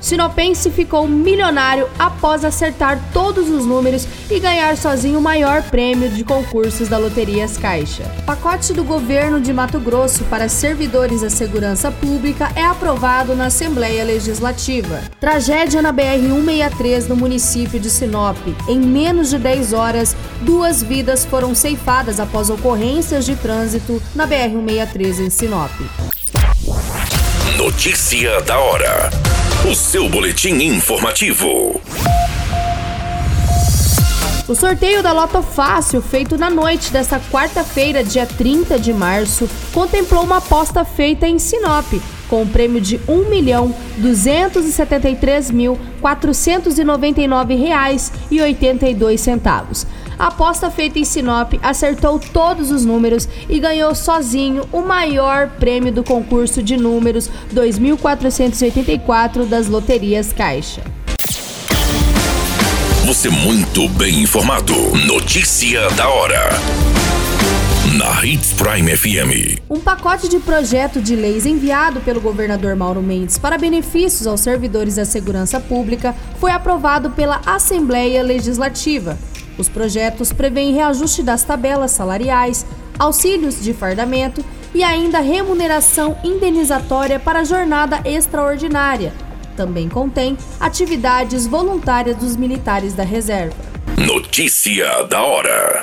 Sinopense ficou milionário após acertar todos os números e ganhar sozinho o maior prêmio de concursos da Loterias Caixa. O pacote do governo de Mato Grosso para servidores da segurança pública é aprovado na Assembleia Legislativa. Tragédia na BR-163 no município de Sinop. Em menos de 10 horas, duas vidas foram ceifadas após ocorrências de trânsito na BR-163 em Sinop. Notícia da hora. O seu boletim informativo. O sorteio da Loto Fácil, feito na noite desta quarta-feira, dia 30 de março, contemplou uma aposta feita em Sinop, com um prêmio de R$ 1.273.499,82. A aposta feita em Sinop acertou todos os números e ganhou sozinho o maior prêmio do concurso de números 2484 das loterias Caixa. Você muito bem informado. Notícia da hora. Na Hits Prime FM. Um pacote de projeto de leis enviado pelo governador Mauro Mendes para benefícios aos servidores da segurança pública foi aprovado pela Assembleia Legislativa. Os projetos prevêem reajuste das tabelas salariais, auxílios de fardamento e ainda remuneração indenizatória para jornada extraordinária. Também contém atividades voluntárias dos militares da reserva. Notícia da hora.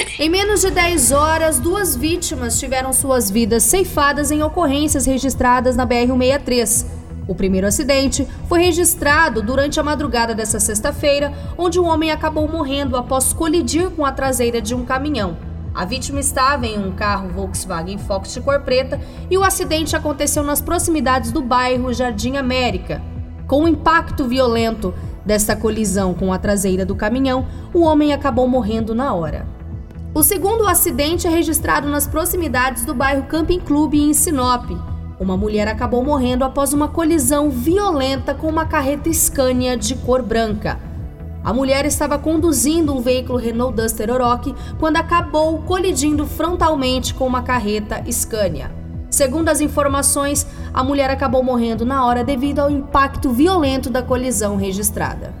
Em menos de 10 horas, duas vítimas tiveram suas vidas ceifadas em ocorrências registradas na BR-163. O primeiro acidente foi registrado durante a madrugada dessa sexta-feira, onde um homem acabou morrendo após colidir com a traseira de um caminhão. A vítima estava em um carro Volkswagen Fox de cor preta e o acidente aconteceu nas proximidades do bairro Jardim América. Com um impacto violento, desta colisão com a traseira do caminhão, o homem acabou morrendo na hora. O segundo acidente é registrado nas proximidades do bairro Camping Clube em Sinop. Uma mulher acabou morrendo após uma colisão violenta com uma carreta Scania de cor branca. A mulher estava conduzindo um veículo Renault Duster Oroch quando acabou colidindo frontalmente com uma carreta Scania. Segundo as informações, a mulher acabou morrendo na hora devido ao impacto violento da colisão registrada.